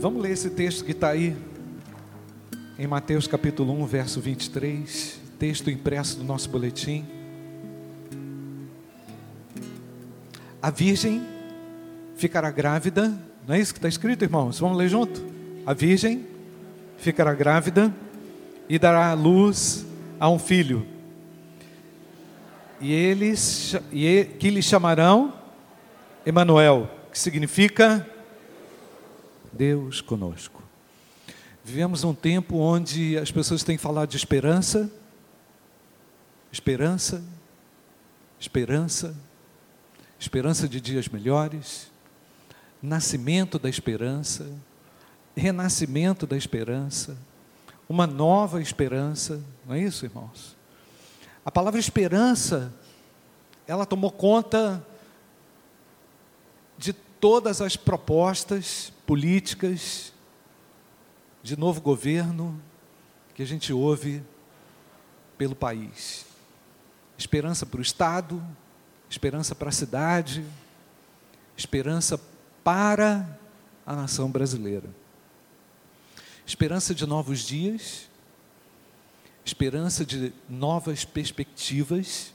Vamos ler esse texto que está aí em Mateus capítulo 1, verso 23, texto impresso do nosso boletim. A virgem ficará grávida, não é isso que está escrito, irmãos? Vamos ler junto? A virgem ficará grávida e dará luz a um filho. E eles e que lhe chamarão Emanuel, que significa Deus conosco. Vivemos um tempo onde as pessoas têm falado de esperança, esperança, esperança, esperança de dias melhores, nascimento da esperança, renascimento da esperança, uma nova esperança, não é isso, irmãos? A palavra esperança, ela tomou conta todas as propostas políticas de novo governo que a gente ouve pelo país. Esperança para o Estado, esperança para a cidade, esperança para a nação brasileira. Esperança de novos dias, esperança de novas perspectivas,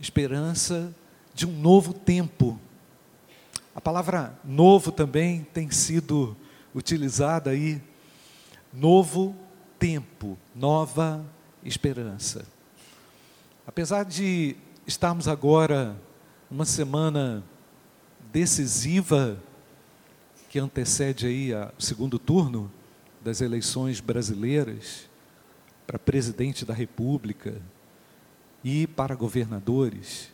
esperança de um novo tempo a palavra novo também tem sido utilizada aí, novo tempo, nova esperança. Apesar de estarmos agora numa semana decisiva que antecede aí o segundo turno das eleições brasileiras para presidente da República e para governadores,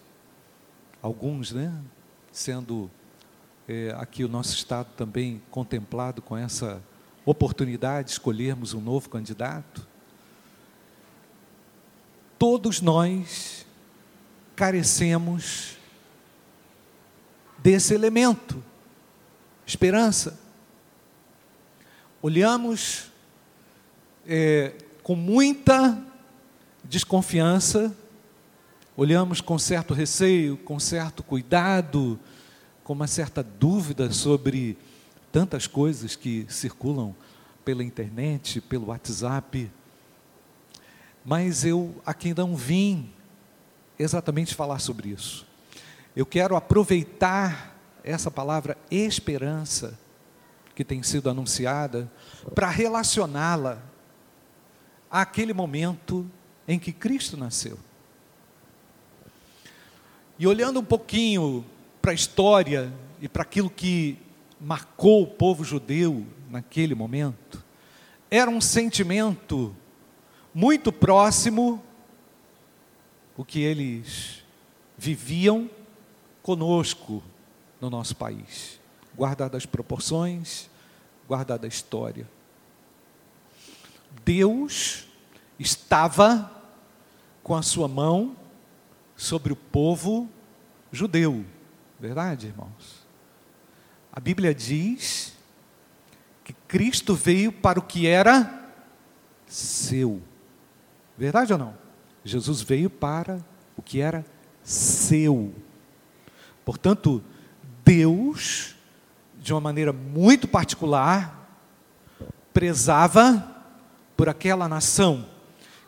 alguns, né, sendo é, aqui o nosso Estado também contemplado com essa oportunidade de escolhermos um novo candidato, todos nós carecemos desse elemento, esperança. Olhamos é, com muita desconfiança, olhamos com certo receio, com certo cuidado, com uma certa dúvida sobre tantas coisas que circulam pela internet, pelo WhatsApp. Mas eu aqui não vim exatamente falar sobre isso. Eu quero aproveitar essa palavra esperança que tem sido anunciada para relacioná-la àquele momento em que Cristo nasceu. E olhando um pouquinho para a história e para aquilo que marcou o povo judeu naquele momento, era um sentimento muito próximo o que eles viviam conosco no nosso país, guardada as proporções, guardada a história. Deus estava com a sua mão sobre o povo judeu. Verdade, irmãos? A Bíblia diz que Cristo veio para o que era seu. Verdade ou não? Jesus veio para o que era seu. Portanto, Deus, de uma maneira muito particular, prezava por aquela nação,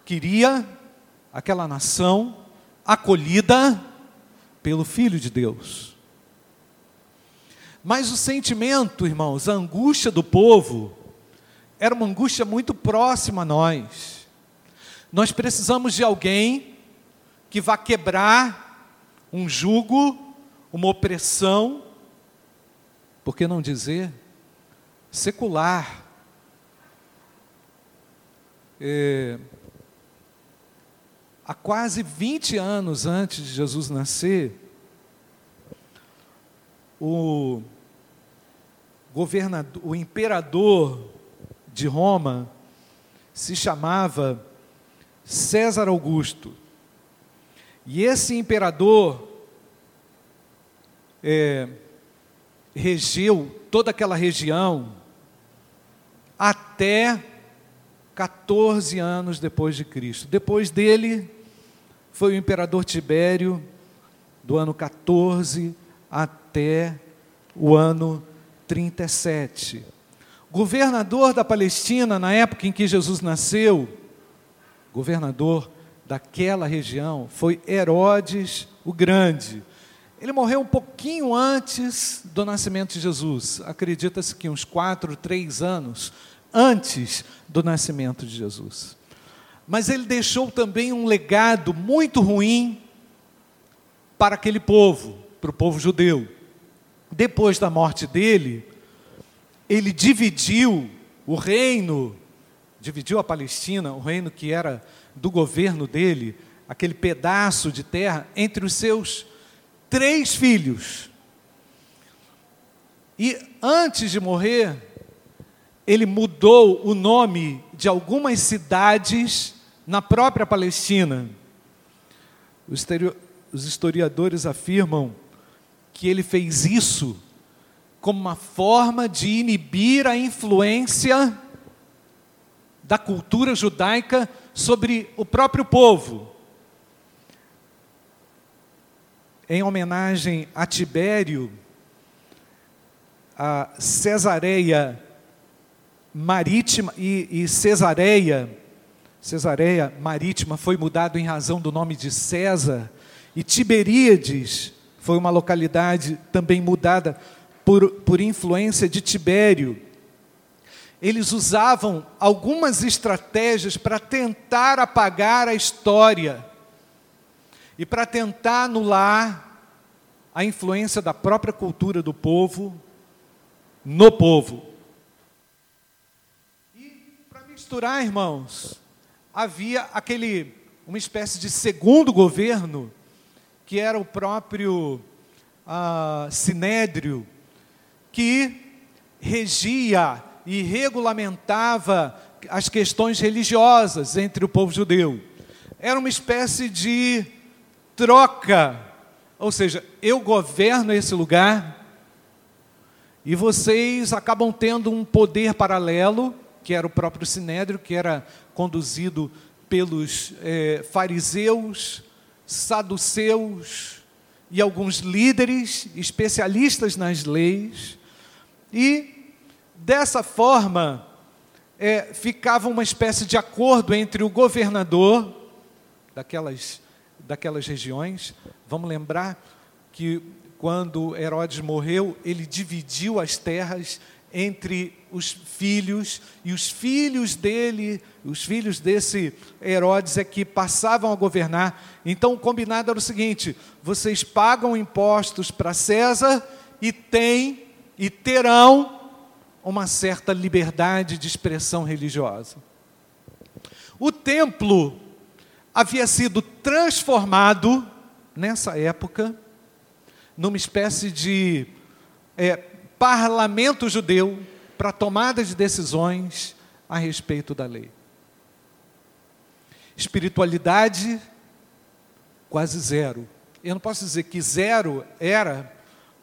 queria aquela nação acolhida pelo Filho de Deus. Mas o sentimento, irmãos, a angústia do povo, era uma angústia muito próxima a nós. Nós precisamos de alguém que vá quebrar um jugo, uma opressão, por que não dizer, secular. É, há quase 20 anos antes de Jesus nascer, o governador, o imperador de Roma se chamava César Augusto. E esse imperador é, regeu toda aquela região até 14 anos depois de Cristo. Depois dele foi o imperador Tibério, do ano 14 até o ano 37. governador da Palestina na época em que Jesus nasceu, governador daquela região, foi Herodes o Grande. Ele morreu um pouquinho antes do nascimento de Jesus. Acredita-se que uns quatro, três anos antes do nascimento de Jesus. Mas ele deixou também um legado muito ruim para aquele povo, para o povo judeu. Depois da morte dele, ele dividiu o reino, dividiu a Palestina, o reino que era do governo dele, aquele pedaço de terra, entre os seus três filhos. E antes de morrer, ele mudou o nome de algumas cidades na própria Palestina. Os historiadores afirmam que ele fez isso como uma forma de inibir a influência da cultura judaica sobre o próprio povo. Em homenagem a Tibério, a Cesareia Marítima e, e Cesareia, Cesareia Marítima foi mudado em razão do nome de César, e Tiberíades foi uma localidade também mudada por, por influência de Tibério. Eles usavam algumas estratégias para tentar apagar a história e para tentar anular a influência da própria cultura do povo no povo. E para misturar, irmãos, havia aquele uma espécie de segundo governo que era o próprio ah, Sinédrio, que regia e regulamentava as questões religiosas entre o povo judeu. Era uma espécie de troca, ou seja, eu governo esse lugar e vocês acabam tendo um poder paralelo, que era o próprio Sinédrio, que era conduzido pelos eh, fariseus, saduceus e alguns líderes especialistas nas leis, e dessa forma é, ficava uma espécie de acordo entre o governador daquelas, daquelas regiões. Vamos lembrar que quando Herodes morreu, ele dividiu as terras entre os filhos, e os filhos dele, os filhos desse Herodes é que passavam a governar. Então o combinado era o seguinte: vocês pagam impostos para César e têm e terão uma certa liberdade de expressão religiosa. O templo havia sido transformado nessa época numa espécie de é, parlamento judeu para tomada de decisões a respeito da lei. Espiritualidade quase zero. Eu não posso dizer que zero era,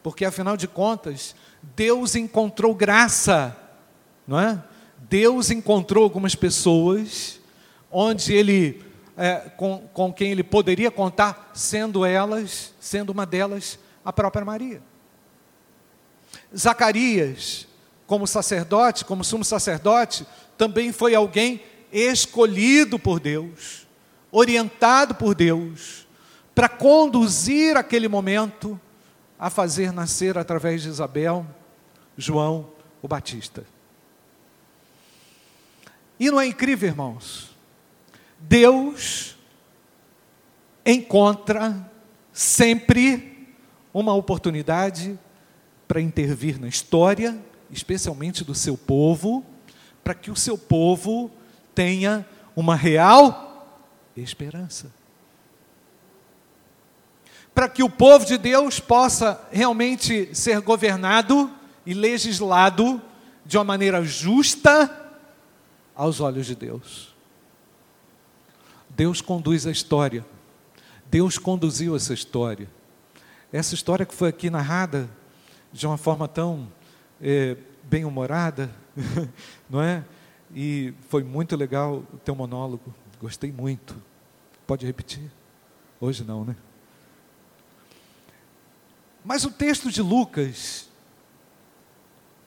porque afinal de contas, Deus encontrou graça, não é? Deus encontrou algumas pessoas onde ele, é, com, com quem ele poderia contar, sendo elas, sendo uma delas, a própria Maria. Zacarias, como sacerdote, como sumo sacerdote, também foi alguém escolhido por Deus, orientado por Deus, para conduzir aquele momento a fazer nascer através de Isabel, João o Batista. E não é incrível, irmãos? Deus encontra sempre uma oportunidade para intervir na história, especialmente do seu povo, para que o seu povo tenha uma real esperança. Para que o povo de Deus possa realmente ser governado e legislado de uma maneira justa aos olhos de Deus. Deus conduz a história. Deus conduziu essa história. Essa história que foi aqui narrada de uma forma tão é, bem-humorada, não é? E foi muito legal o teu monólogo, gostei muito. Pode repetir? Hoje não, né? Mas o texto de Lucas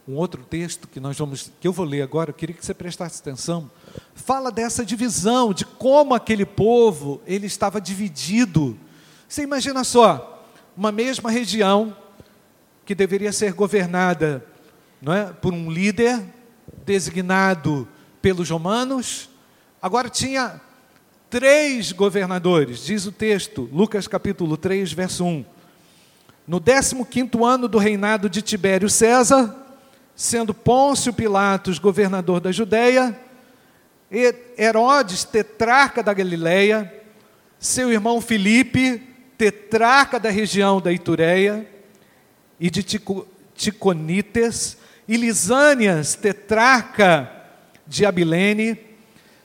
um outro texto que nós vamos, que eu vou ler agora, eu queria que você prestasse atenção, fala dessa divisão, de como aquele povo, ele estava dividido. Você imagina só, uma mesma região que deveria ser governada não é, por um líder designado pelos romanos, agora tinha três governadores, diz o texto, Lucas capítulo 3, verso 1. No 15 ano do reinado de Tibério César, sendo Pôncio Pilatos governador da Judéia, Herodes, tetrarca da Galileia, seu irmão Filipe, tetrarca da região da Itureia e de Ticonites, e Lisânias, tetrarca de Abilene,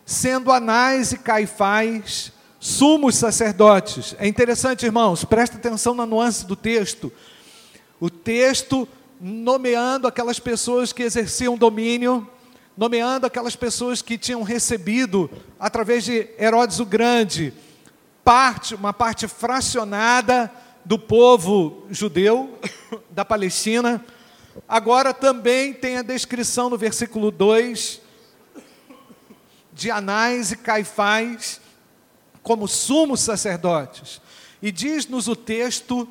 sendo Anás e Caifás sumos sacerdotes. É interessante, irmãos, presta atenção na nuance do texto. O texto nomeando aquelas pessoas que exerciam domínio, nomeando aquelas pessoas que tinham recebido, através de Herodes o Grande, parte, uma parte fracionada do povo judeu da Palestina. Agora também tem a descrição no versículo 2 de Anás e Caifás, como sumos sacerdotes. E diz-nos o texto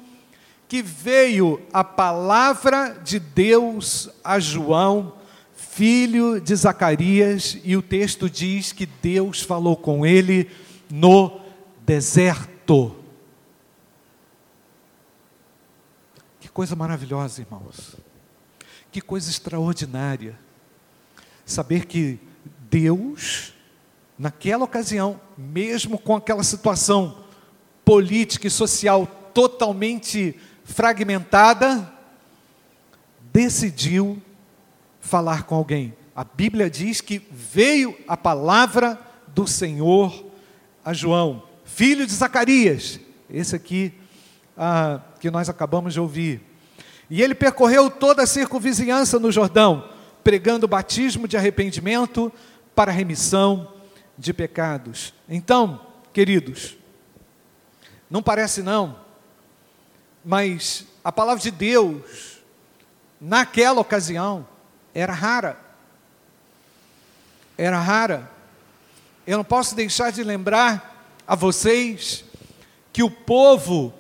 que veio a palavra de Deus a João, filho de Zacarias, e o texto diz que Deus falou com ele no deserto. Coisa maravilhosa, irmãos. Que coisa extraordinária. Saber que Deus naquela ocasião, mesmo com aquela situação política e social totalmente fragmentada, decidiu falar com alguém. A Bíblia diz que veio a palavra do Senhor a João, filho de Zacarias, esse aqui ah, que nós acabamos de ouvir. E ele percorreu toda a circunvizinhança no Jordão, pregando batismo de arrependimento para remissão de pecados. Então, queridos, não parece não, mas a palavra de Deus, naquela ocasião, era rara. Era rara. Eu não posso deixar de lembrar a vocês que o povo,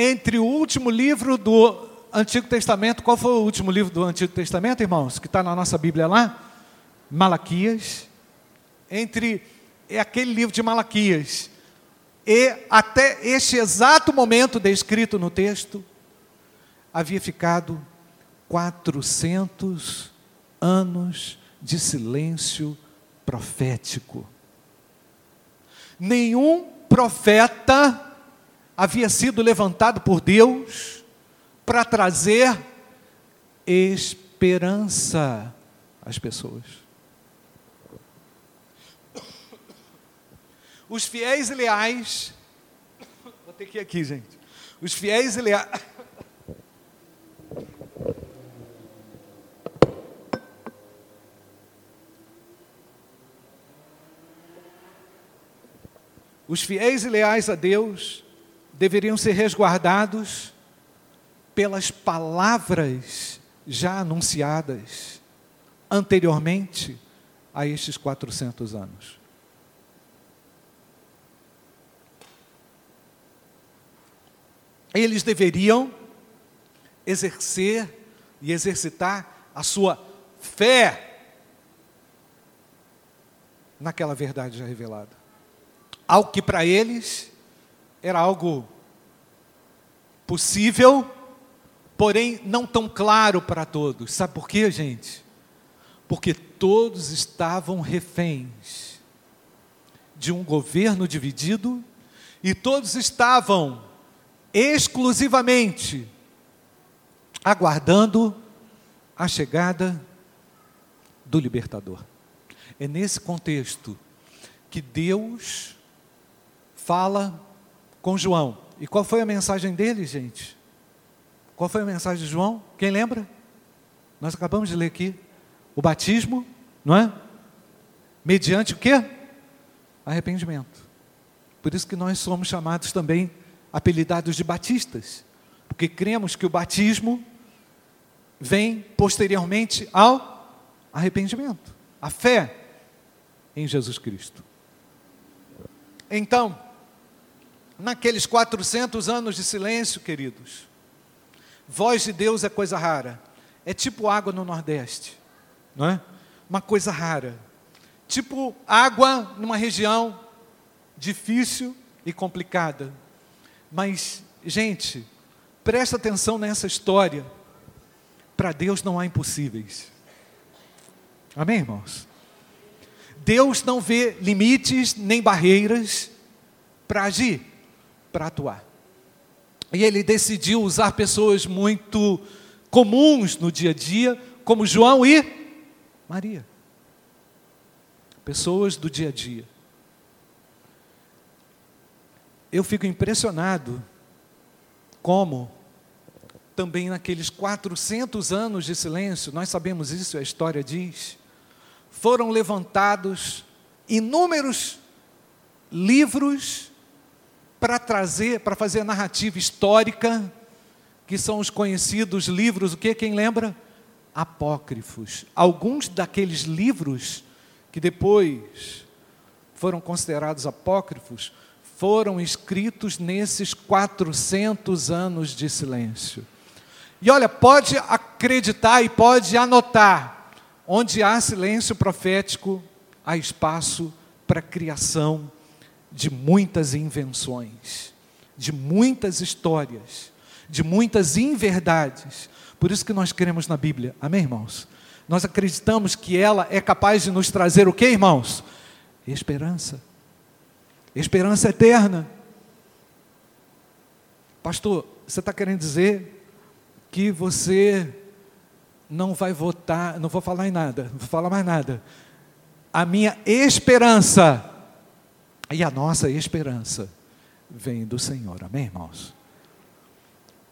entre o último livro do Antigo Testamento, qual foi o último livro do Antigo Testamento, irmãos, que está na nossa Bíblia lá? Malaquias. Entre é aquele livro de Malaquias. E até este exato momento descrito no texto, havia ficado 400 anos de silêncio profético. Nenhum profeta havia sido levantado por Deus para trazer esperança às pessoas. Os fiéis e leais. Vou ter que ir aqui, gente. Os fiéis e leais. Os fiéis e leais a Deus deveriam ser resguardados pelas palavras já anunciadas anteriormente a estes 400 anos. eles deveriam exercer e exercitar a sua fé naquela verdade já revelada. Algo que para eles era algo possível, porém não tão claro para todos. Sabe por quê, gente? Porque todos estavam reféns de um governo dividido e todos estavam exclusivamente aguardando a chegada do libertador. É nesse contexto que Deus fala com João. E qual foi a mensagem dele, gente? Qual foi a mensagem de João? Quem lembra? Nós acabamos de ler aqui. O batismo, não é? Mediante o quê? Arrependimento. Por isso que nós somos chamados também apelidados de batistas, porque cremos que o batismo vem posteriormente ao arrependimento, a fé em Jesus Cristo. Então, naqueles 400 anos de silêncio, queridos, voz de Deus é coisa rara. É tipo água no Nordeste, não é? Uma coisa rara. Tipo água numa região difícil e complicada. Mas, gente, presta atenção nessa história. Para Deus não há impossíveis. Amém, irmãos? Deus não vê limites nem barreiras para agir, para atuar. E ele decidiu usar pessoas muito comuns no dia a dia, como João e Maria. Pessoas do dia a dia. Eu fico impressionado como também naqueles 400 anos de silêncio, nós sabemos isso, a história diz, foram levantados inúmeros livros para trazer, para fazer a narrativa histórica, que são os conhecidos livros, o que quem lembra? Apócrifos. Alguns daqueles livros que depois foram considerados apócrifos foram escritos nesses 400 anos de silêncio. E olha, pode acreditar e pode anotar, onde há silêncio profético, há espaço para criação de muitas invenções, de muitas histórias, de muitas inverdades. Por isso que nós queremos na Bíblia. Amém, irmãos? Nós acreditamos que ela é capaz de nos trazer o que, irmãos? Esperança. Esperança eterna. Pastor, você está querendo dizer que você não vai votar, não vou falar em nada, não vou falar mais nada. A minha esperança e a nossa esperança vem do Senhor. Amém, irmãos?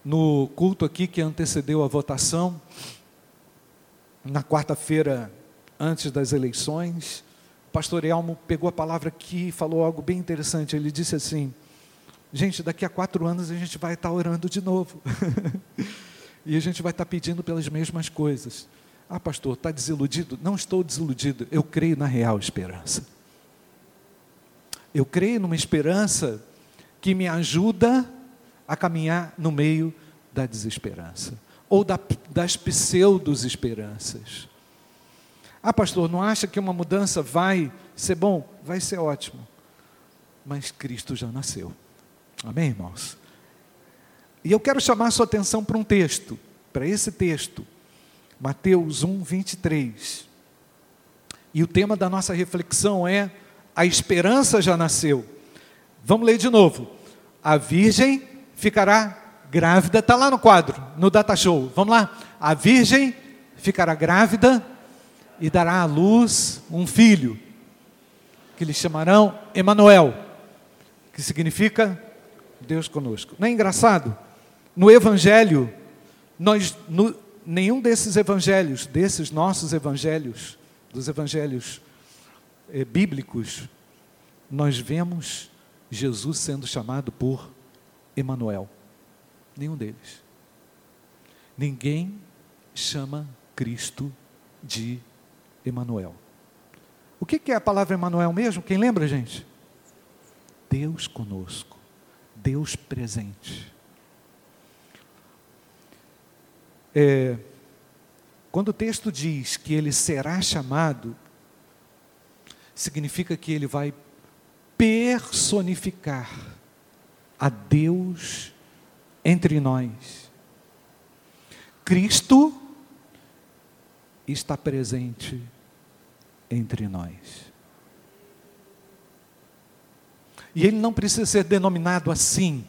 No culto aqui que antecedeu a votação, na quarta-feira antes das eleições, o pastor Elmo pegou a palavra aqui e falou algo bem interessante. Ele disse assim: Gente, daqui a quatro anos a gente vai estar orando de novo. e a gente vai estar pedindo pelas mesmas coisas. Ah, pastor, está desiludido? Não estou desiludido. Eu creio na real esperança. Eu creio numa esperança que me ajuda a caminhar no meio da desesperança ou da, das pseudos esperanças. Ah, pastor, não acha que uma mudança vai ser bom? Vai ser ótimo. Mas Cristo já nasceu. Amém, irmãos? E eu quero chamar sua atenção para um texto, para esse texto, Mateus 1, 23. E o tema da nossa reflexão é a esperança já nasceu. Vamos ler de novo. A virgem ficará grávida, está lá no quadro, no data show. Vamos lá. A virgem ficará grávida e dará à luz um filho, que lhe chamarão Emanuel, que significa Deus conosco. Não é engraçado? No Evangelho, nós, no, nenhum desses evangelhos, desses nossos evangelhos, dos evangelhos bíblicos, nós vemos Jesus sendo chamado por Emanuel. Nenhum deles. Ninguém chama Cristo de Emanuel. O que é a palavra Emanuel mesmo? Quem lembra, gente? Deus conosco, Deus presente. É, quando o texto diz que ele será chamado, significa que ele vai personificar a Deus entre nós. Cristo está presente entre nós. E ele não precisa ser denominado assim,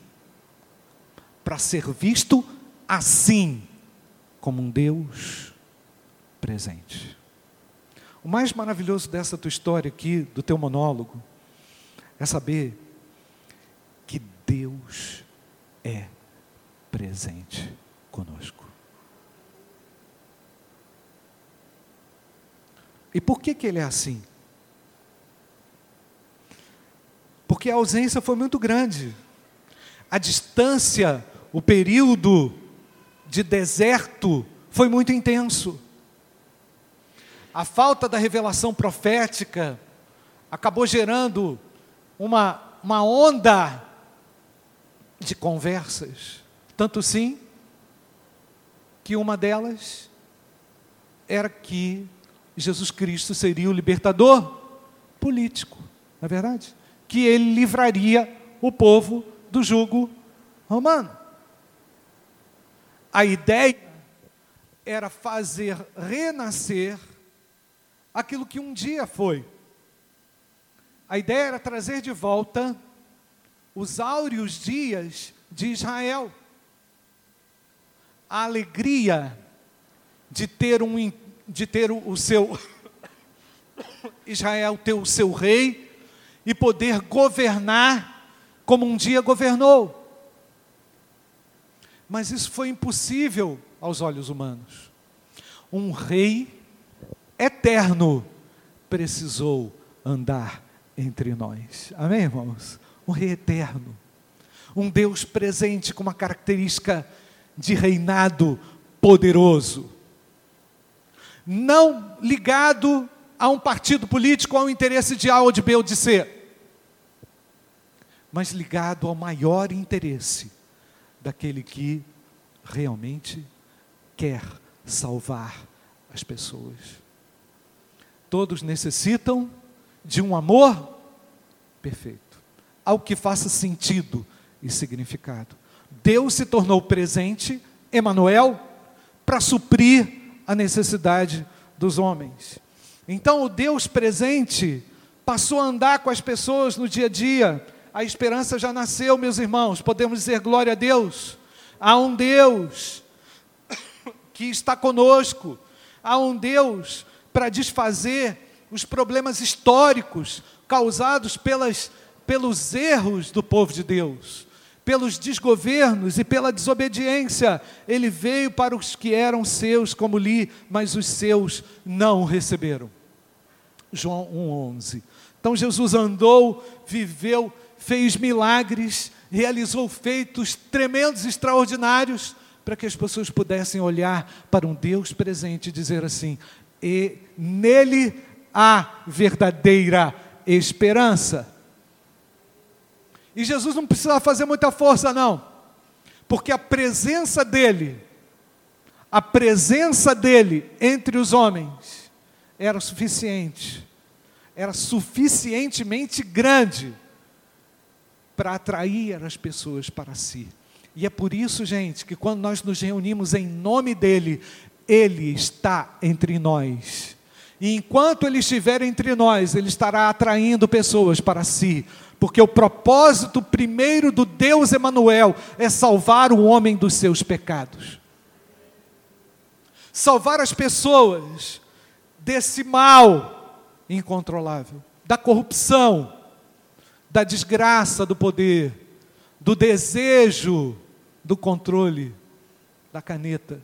para ser visto assim, como um Deus presente. O mais maravilhoso dessa tua história aqui, do teu monólogo, é saber que Deus é presente conosco. E por que, que ele é assim? Porque a ausência foi muito grande. A distância, o período de deserto foi muito intenso. A falta da revelação profética acabou gerando uma, uma onda de conversas. Tanto sim, que uma delas era que Jesus Cristo seria o libertador político, não é verdade? Que ele livraria o povo do jugo romano. A ideia era fazer renascer aquilo que um dia foi. A ideia era trazer de volta os áureos dias de Israel. A alegria de ter, um, de ter o, seu Israel ter o seu rei e poder governar como um dia governou. Mas isso foi impossível aos olhos humanos. Um rei eterno precisou andar entre nós. Amém, irmãos? Um rei eterno. Um Deus presente com uma característica de reinado poderoso. Não ligado a um partido político, ao interesse de A ou de B ou de C, mas ligado ao maior interesse daquele que realmente quer salvar as pessoas. Todos necessitam de um amor perfeito, algo que faça sentido e significado. Deus se tornou presente, Emanuel, para suprir a necessidade dos homens. Então o Deus presente passou a andar com as pessoas no dia a dia. A esperança já nasceu, meus irmãos. Podemos dizer glória a Deus. Há um Deus que está conosco. Há um Deus para desfazer os problemas históricos causados pelas, pelos erros do povo de Deus, pelos desgovernos e pela desobediência. Ele veio para os que eram seus, como li, mas os seus não o receberam. João 1,11. Então Jesus andou, viveu, fez milagres, realizou feitos tremendos, extraordinários, para que as pessoas pudessem olhar para um Deus presente e dizer assim: e nele há verdadeira esperança. E Jesus não precisava fazer muita força, não, porque a presença dele, a presença dele entre os homens, era suficiente, era suficientemente grande para atrair as pessoas para si. E é por isso, gente, que quando nós nos reunimos em nome dEle, Ele está entre nós. E enquanto Ele estiver entre nós, Ele estará atraindo pessoas para si. Porque o propósito primeiro do Deus Emanuel é salvar o homem dos seus pecados. Salvar as pessoas desse mal incontrolável, da corrupção, da desgraça do poder, do desejo do controle da caneta.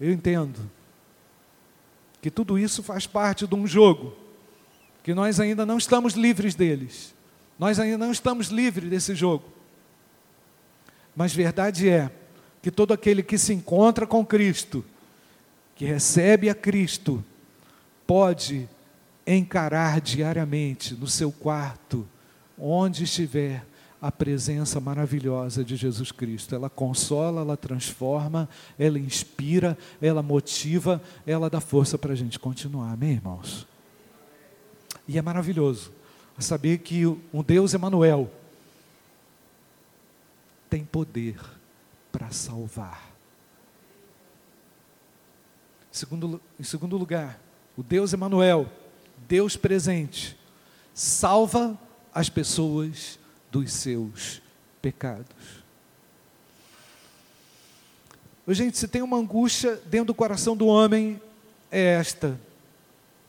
Eu entendo que tudo isso faz parte de um jogo, que nós ainda não estamos livres deles. Nós ainda não estamos livres desse jogo. Mas verdade é que todo aquele que se encontra com Cristo, que recebe a Cristo pode encarar diariamente no seu quarto, onde estiver, a presença maravilhosa de Jesus Cristo. Ela consola, ela transforma, ela inspira, ela motiva, ela dá força para a gente continuar. Amém, irmãos? E é maravilhoso saber que o Deus Emanuel tem poder para salvar. Segundo, em segundo lugar, o Deus Emanuel, Deus presente, salva as pessoas dos seus pecados. Gente, se tem uma angústia dentro do coração do homem, é esta: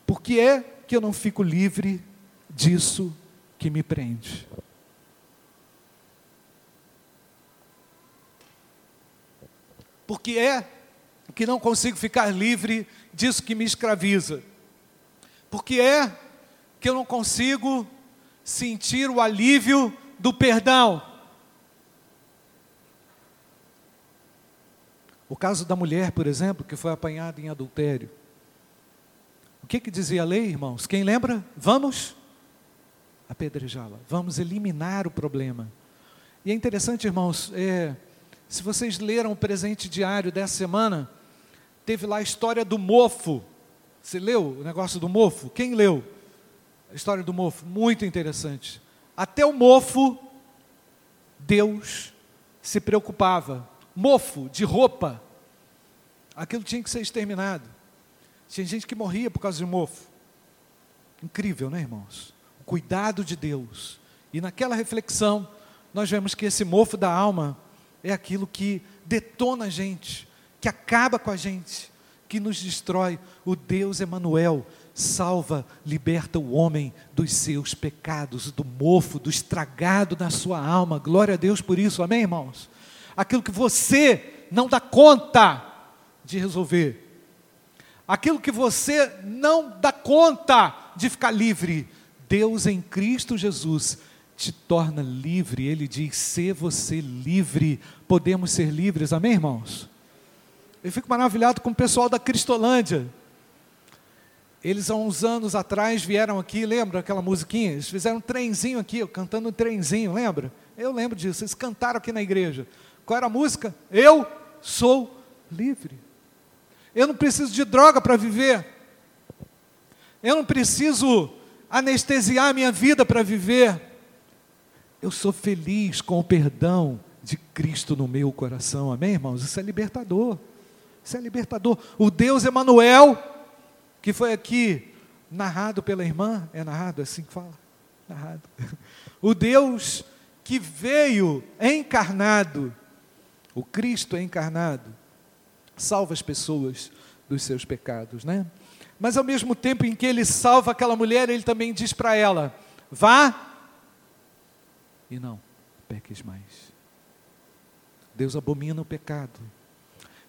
por que é que eu não fico livre disso que me prende? Por que é que não consigo ficar livre disso que me escraviza? Porque é que eu não consigo sentir o alívio do perdão? O caso da mulher, por exemplo, que foi apanhada em adultério. O que, que dizia a lei, irmãos? Quem lembra? Vamos apedrejá-la. Vamos eliminar o problema. E é interessante, irmãos, é, se vocês leram o presente diário dessa semana, teve lá a história do mofo. Você leu o negócio do mofo? Quem leu? A história do mofo, muito interessante. Até o mofo, Deus se preocupava. Mofo de roupa, aquilo tinha que ser exterminado. Tinha gente que morria por causa de mofo. Incrível, né, irmãos? O cuidado de Deus. E naquela reflexão, nós vemos que esse mofo da alma é aquilo que detona a gente, que acaba com a gente, que nos destrói. O Deus Emanuel salva, liberta o homem dos seus pecados, do mofo, do estragado na sua alma. Glória a Deus por isso. Amém, irmãos? Aquilo que você não dá conta de resolver. Aquilo que você não dá conta de ficar livre. Deus em Cristo Jesus te torna livre. Ele diz: ser você livre. Podemos ser livres, amém, irmãos? Eu fico maravilhado com o pessoal da Cristolândia. Eles há uns anos atrás vieram aqui, lembra aquela musiquinha? Eles fizeram um trenzinho aqui, cantando um trenzinho, lembra? Eu lembro disso, eles cantaram aqui na igreja. Qual era a música? Eu sou livre. Eu não preciso de droga para viver. Eu não preciso anestesiar a minha vida para viver. Eu sou feliz com o perdão de Cristo no meu coração. Amém, irmãos? Isso é libertador. Isso é libertador. O Deus Emanuel, que foi aqui narrado pela irmã, é narrado é assim que fala? Narrado. O Deus que veio encarnado, o Cristo encarnado, salva as pessoas dos seus pecados, né? Mas ao mesmo tempo em que ele salva aquela mulher, ele também diz para ela: vá e não peques mais. Deus abomina o pecado.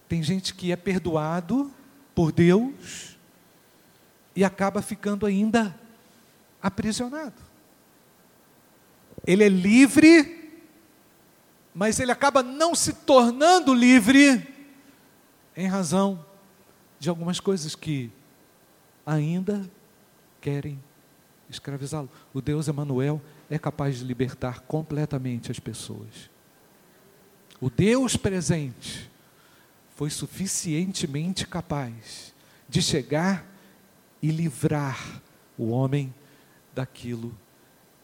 Tem gente que é perdoado por Deus e acaba ficando ainda aprisionado. Ele é livre, mas ele acaba não se tornando livre em razão de algumas coisas que ainda querem escravizá-lo. O Deus Emanuel é capaz de libertar completamente as pessoas. O Deus presente foi suficientemente capaz de chegar e livrar o homem daquilo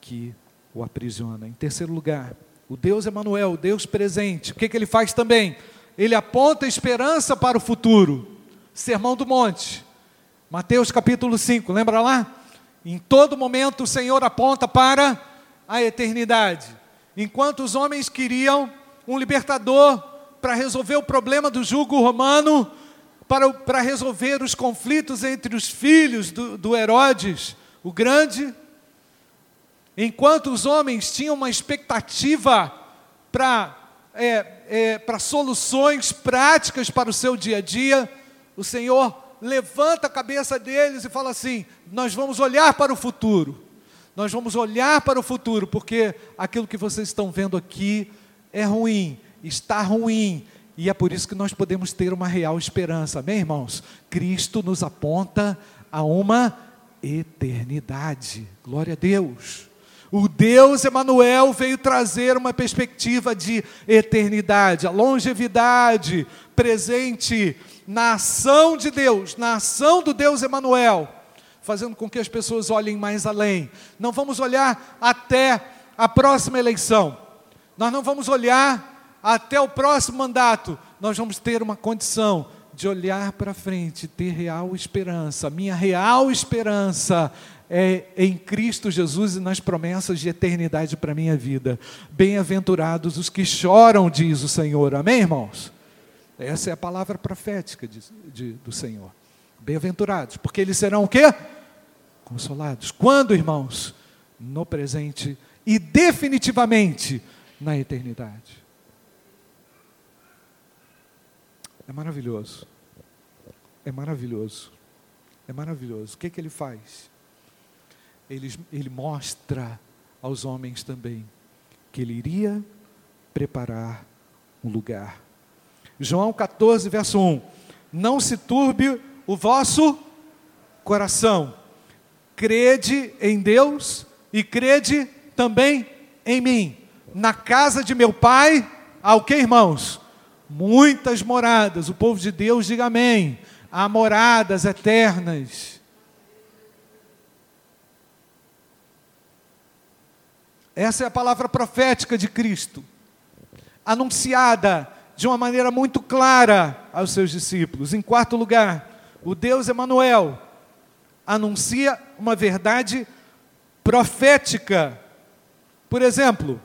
que o aprisiona. Em terceiro lugar, o Deus Emanuel, o Deus presente, o que, que ele faz também? Ele aponta esperança para o futuro. Sermão do Monte, Mateus capítulo 5, lembra lá? Em todo momento o Senhor aponta para a eternidade. Enquanto os homens queriam um libertador para resolver o problema do jugo romano, para, para resolver os conflitos entre os filhos do, do Herodes, o grande, enquanto os homens tinham uma expectativa para é, é, para soluções práticas para o seu dia a dia, o Senhor levanta a cabeça deles e fala assim: Nós vamos olhar para o futuro. Nós vamos olhar para o futuro, porque aquilo que vocês estão vendo aqui é ruim, está ruim, e é por isso que nós podemos ter uma real esperança, amém, irmãos? Cristo nos aponta a uma eternidade, glória a Deus. O Deus Emanuel veio trazer uma perspectiva de eternidade, a longevidade presente na ação de Deus, na ação do Deus Emanuel fazendo com que as pessoas olhem mais além. Não vamos olhar até a próxima eleição. Nós não vamos olhar até o próximo mandato. Nós vamos ter uma condição de olhar para frente, ter real esperança. Minha real esperança é em Cristo Jesus e nas promessas de eternidade para a minha vida. Bem-aventurados os que choram, diz o Senhor. Amém, irmãos? Essa é a palavra profética de, de, do Senhor. Bem-aventurados, porque eles serão o quê? consolados. Quando, irmãos? No presente e definitivamente na eternidade. É maravilhoso. É maravilhoso. É maravilhoso. O que, que ele faz? Ele, ele mostra aos homens também que ele iria preparar um lugar. João 14, verso 1. Não se turbe o vosso coração. Crede em Deus e crede também em mim. Na casa de meu pai, há o que, irmãos? Muitas moradas. O povo de Deus diga amém. Há moradas eternas. Essa é a palavra profética de Cristo, anunciada de uma maneira muito clara aos seus discípulos. Em quarto lugar, o Deus Emanuel anuncia uma verdade profética. Por exemplo,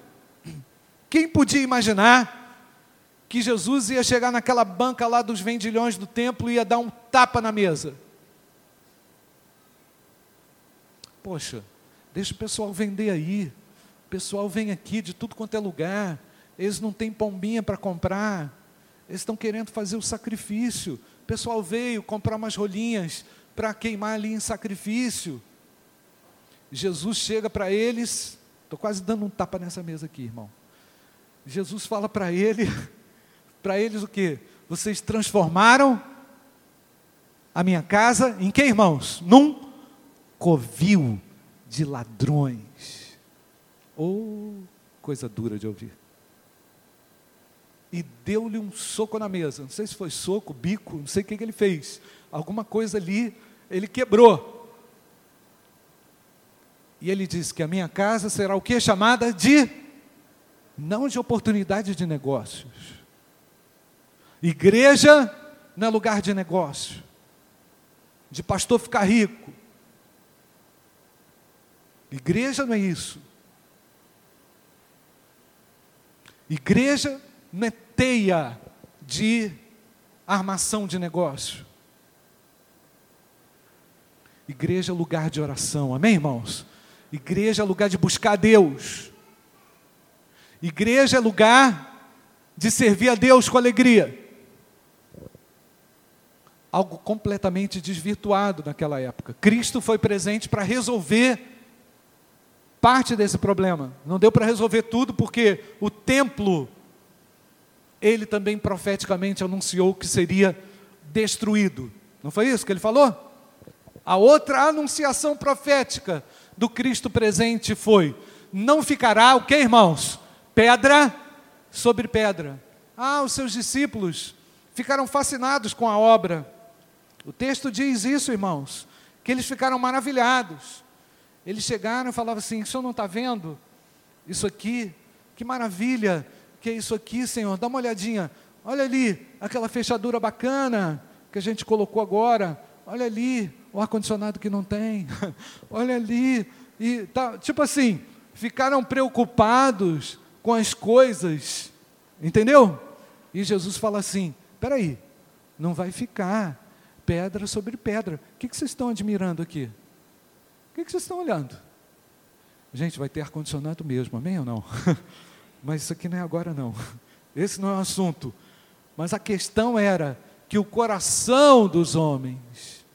quem podia imaginar que Jesus ia chegar naquela banca lá dos vendilhões do templo e ia dar um tapa na mesa? Poxa, deixa o pessoal vender aí. O pessoal vem aqui de tudo quanto é lugar eles não têm pombinha para comprar, eles estão querendo fazer o sacrifício. O pessoal veio comprar umas rolinhas para queimar ali em sacrifício. Jesus chega para eles, estou quase dando um tapa nessa mesa aqui, irmão. Jesus fala para ele, para eles o que? Vocês transformaram a minha casa em que, irmãos? Num covil de ladrões. Oh, coisa dura de ouvir e deu-lhe um soco na mesa. Não sei se foi soco, bico, não sei o que, que ele fez. Alguma coisa ali ele quebrou. E ele disse que a minha casa será o que? Chamada de não de oportunidade de negócios. Igreja não é lugar de negócio, de pastor ficar rico. Igreja não é isso. Igreja não é teia de armação de negócio. Igreja é lugar de oração, amém, irmãos? Igreja é lugar de buscar Deus. Igreja é lugar de servir a Deus com alegria. Algo completamente desvirtuado naquela época. Cristo foi presente para resolver parte desse problema. Não deu para resolver tudo porque o templo ele também profeticamente anunciou que seria destruído. Não foi isso que ele falou? A outra anunciação profética do Cristo presente foi: não ficará o que, irmãos? Pedra sobre pedra. Ah, os seus discípulos ficaram fascinados com a obra. O texto diz isso, irmãos, que eles ficaram maravilhados. Eles chegaram e falavam assim: o senhor não está vendo isso aqui? Que maravilha! que é isso aqui, Senhor? Dá uma olhadinha. Olha ali, aquela fechadura bacana que a gente colocou agora. Olha ali, o ar-condicionado que não tem. Olha ali. E tá, tipo assim, ficaram preocupados com as coisas. Entendeu? E Jesus fala assim: espera aí, não vai ficar pedra sobre pedra. O que, vocês estão admirando aqui? O que, que vocês estão olhando? Gente, vai ter ar-condicionado mesmo, amém ou não? Mas isso aqui não é agora, não. Esse não é o assunto. Mas a questão era que o coração dos homens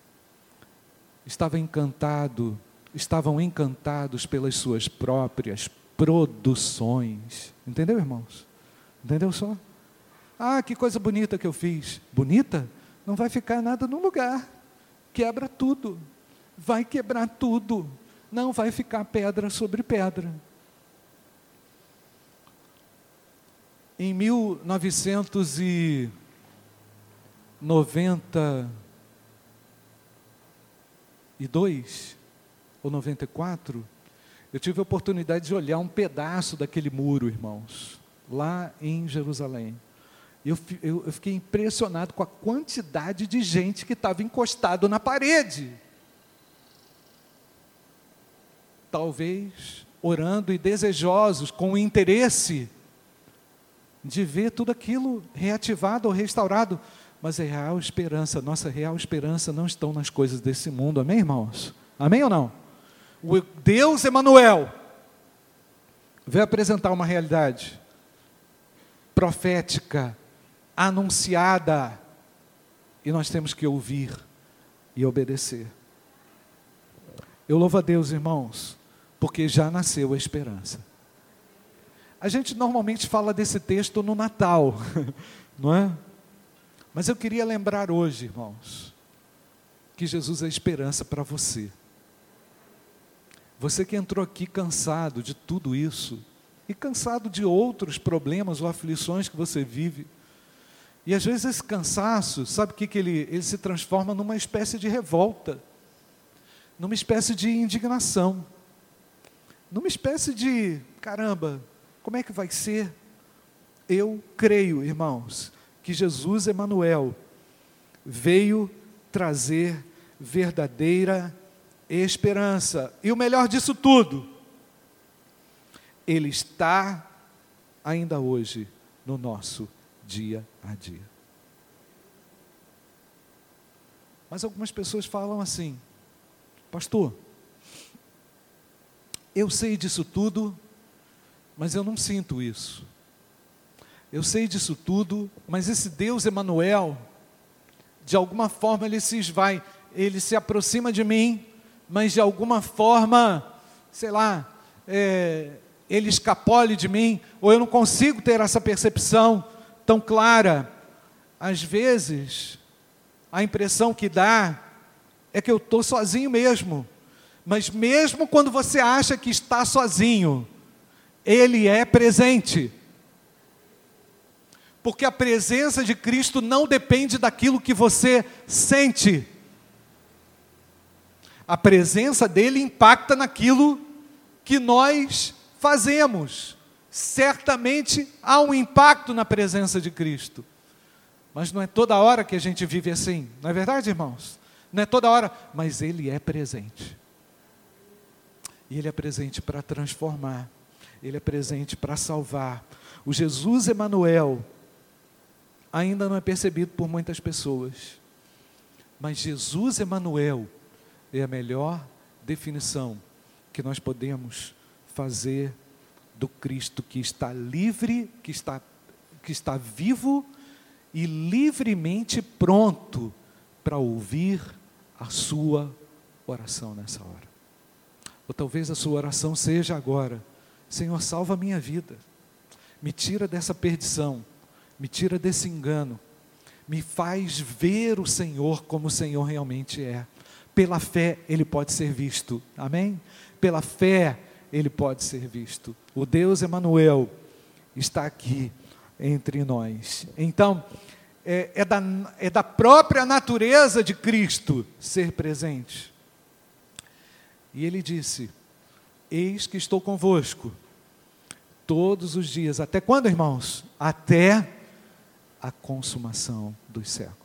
estava encantado, estavam encantados pelas suas próprias produções. Entendeu, irmãos? Entendeu só? Ah, que coisa bonita que eu fiz. Bonita? Não vai ficar nada no lugar. Quebra tudo. Vai quebrar tudo. Não vai ficar pedra sobre pedra. Em 1992 ou 94, eu tive a oportunidade de olhar um pedaço daquele muro, irmãos, lá em Jerusalém. Eu, eu, eu fiquei impressionado com a quantidade de gente que estava encostado na parede. Talvez orando e desejosos, com interesse de ver tudo aquilo reativado ou restaurado. Mas a real esperança, nossa real esperança não estão nas coisas desse mundo, amém, irmãos? Amém ou não? O Deus Emanuel veio apresentar uma realidade profética, anunciada, e nós temos que ouvir e obedecer. Eu louvo a Deus, irmãos, porque já nasceu a esperança. A gente normalmente fala desse texto no Natal, não é? Mas eu queria lembrar hoje, irmãos, que Jesus é esperança para você. Você que entrou aqui cansado de tudo isso, e cansado de outros problemas ou aflições que você vive, e às vezes esse cansaço, sabe o que, que ele, ele se transforma numa espécie de revolta, numa espécie de indignação, numa espécie de caramba, como é que vai ser? Eu creio, irmãos, que Jesus Emanuel veio trazer verdadeira esperança. E o melhor disso tudo, ele está ainda hoje no nosso dia a dia. Mas algumas pessoas falam assim: Pastor, eu sei disso tudo, mas eu não sinto isso. Eu sei disso tudo, mas esse Deus Emanuel, de alguma forma ele se esvai, ele se aproxima de mim, mas de alguma forma, sei lá, é, ele escapole de mim, ou eu não consigo ter essa percepção tão clara. Às vezes, a impressão que dá é que eu estou sozinho mesmo. Mas mesmo quando você acha que está sozinho, Ele é presente. Porque a presença de Cristo não depende daquilo que você sente. A presença dele impacta naquilo que nós fazemos. Certamente há um impacto na presença de Cristo. Mas não é toda hora que a gente vive assim, não é verdade, irmãos? Não é toda hora, mas Ele é presente. E Ele é presente para transformar, Ele é presente para salvar. O Jesus Emanuel ainda não é percebido por muitas pessoas, mas Jesus Emanuel é a melhor definição que nós podemos fazer do Cristo que está livre, que está, que está vivo e livremente pronto para ouvir a sua oração nessa hora. Ou talvez a sua oração seja agora: Senhor, salva a minha vida, me tira dessa perdição, me tira desse engano, me faz ver o Senhor como o Senhor realmente é. Pela fé ele pode ser visto, amém? Pela fé ele pode ser visto. O Deus Emanuel está aqui entre nós. Então, é, é, da, é da própria natureza de Cristo ser presente. E ele disse: Eis que estou convosco todos os dias. Até quando, irmãos? Até a consumação dos séculos.